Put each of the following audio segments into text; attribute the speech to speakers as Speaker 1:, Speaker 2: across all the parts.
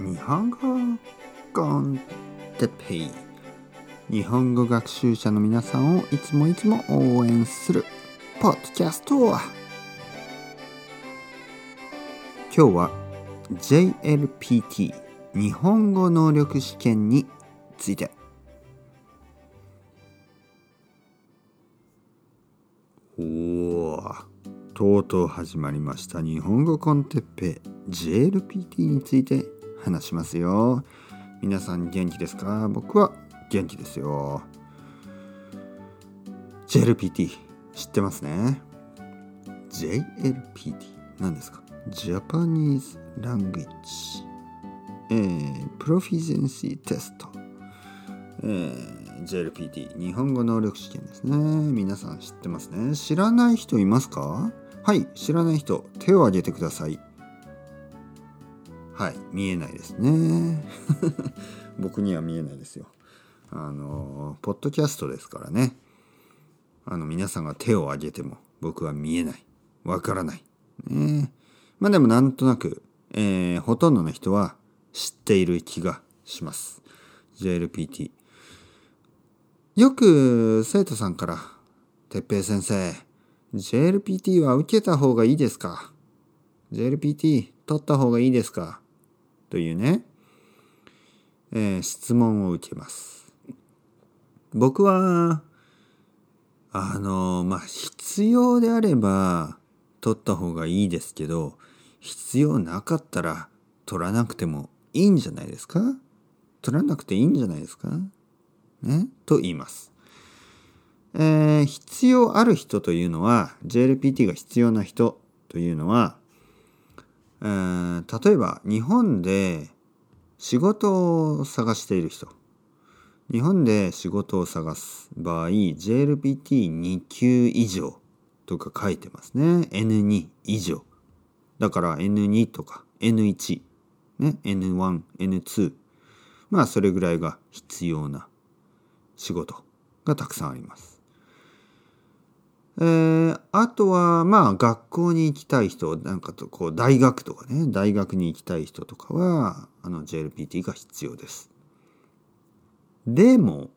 Speaker 1: 日本語コンテペイ。日本語学習者の皆さんをいつもいつも応援するポッドキャスト。今日は JLPT 日本語能力試験について。おとうとう始まりました。日本語コンテッペ JLPT について話しますよ。皆さん元気ですか？僕は元気ですよ。JLPT 知ってますね？JLPT 何ですか？Japanese Language. えー、プロフィゼンシーテスト。えー、JLPT 日本語能力試験ですね。皆さん知ってますね？知らない人いますか？はい知らない人手を挙げてください。はい。見えないですね。僕には見えないですよ。あのポッドキャストですからね。あの皆さんが手を挙げても僕は見えない。わからない。ね。まあでもなんとなく、えー、ほとんどの人は知っている気がします。JLPT よく生徒さんから「哲平先生 JLPT は受けた方がいいですか ?JLPT 取った方がいいですか？というね、えー、質問を受けます。僕は、あの、まあ、必要であれば取った方がいいですけど、必要なかったら取らなくてもいいんじゃないですか？取らなくていいんじゃないですか？ね？と言います。えー、必要ある人というのは JLPT が必要な人というのは、えー、例えば日本で仕事を探している人。日本で仕事を探す場合 JLPT2 級以上とか書いてますね。N2 以上だから N2 とか N1 ね N1 N2 まあそれぐらいが必要な仕事がたくさんあります。えー、あとはまあ学校に行きたい人なんかとこう大学とかね大学に行きたい人とかはあの JLPT が必要です。でも、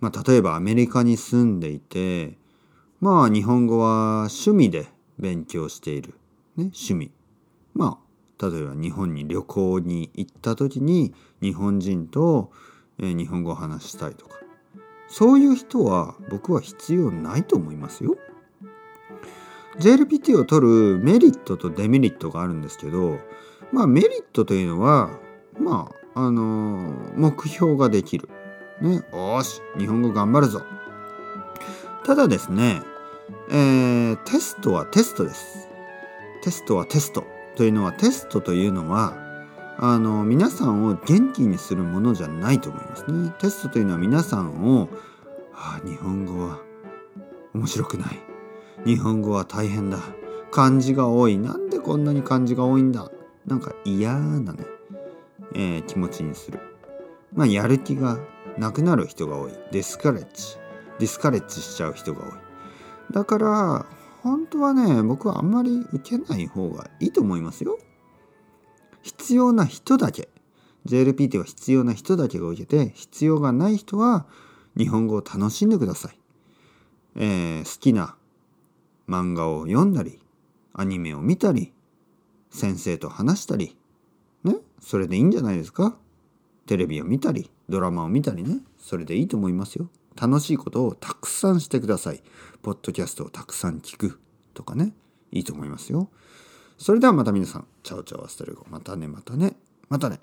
Speaker 1: まあ、例えばアメリカに住んでいてまあ日本語は趣味で勉強している、ね、趣味。まあ例えば日本に旅行に行った時に日本人と、え、日本語を話したいとか。そういう人は僕は必要ないと思いますよ。JLPT を取るメリットとデメリットがあるんですけどまあメリットというのはまああのー、目標ができる。ね、よし日本語頑張るぞ。ただですね、えー、テストはテストです。テストはテストというのはテストというのはあの皆さんを元気にするものじゃないと思いますね。テストというのは皆さんを、はあ、日本語は面白くない。日本語は大変だ。漢字が多い。なんでこんなに漢字が多いんだ。なんか嫌なね、えー、気持ちにする。まあやる気がなくなる人が多い。ディスカレッジ。ディスカレッジしちゃう人が多い。だから本当はね僕はあんまり受けない方がいいと思いますよ。必要な人だけ。JLPT は必要な人だけが受けて必要がない人は日本語を楽しんでください、えー、好きな漫画を読んだりアニメを見たり先生と話したりねそれでいいんじゃないですか？テレビを見たりドラマを見たりねそれでいいと思いますよ。楽しいことをたくさんしてください。ポッドキャストをたくさん聞くとかねいいと思いますよ。それではまた皆さん、 chao chao hasta luego。またね、またね、またね。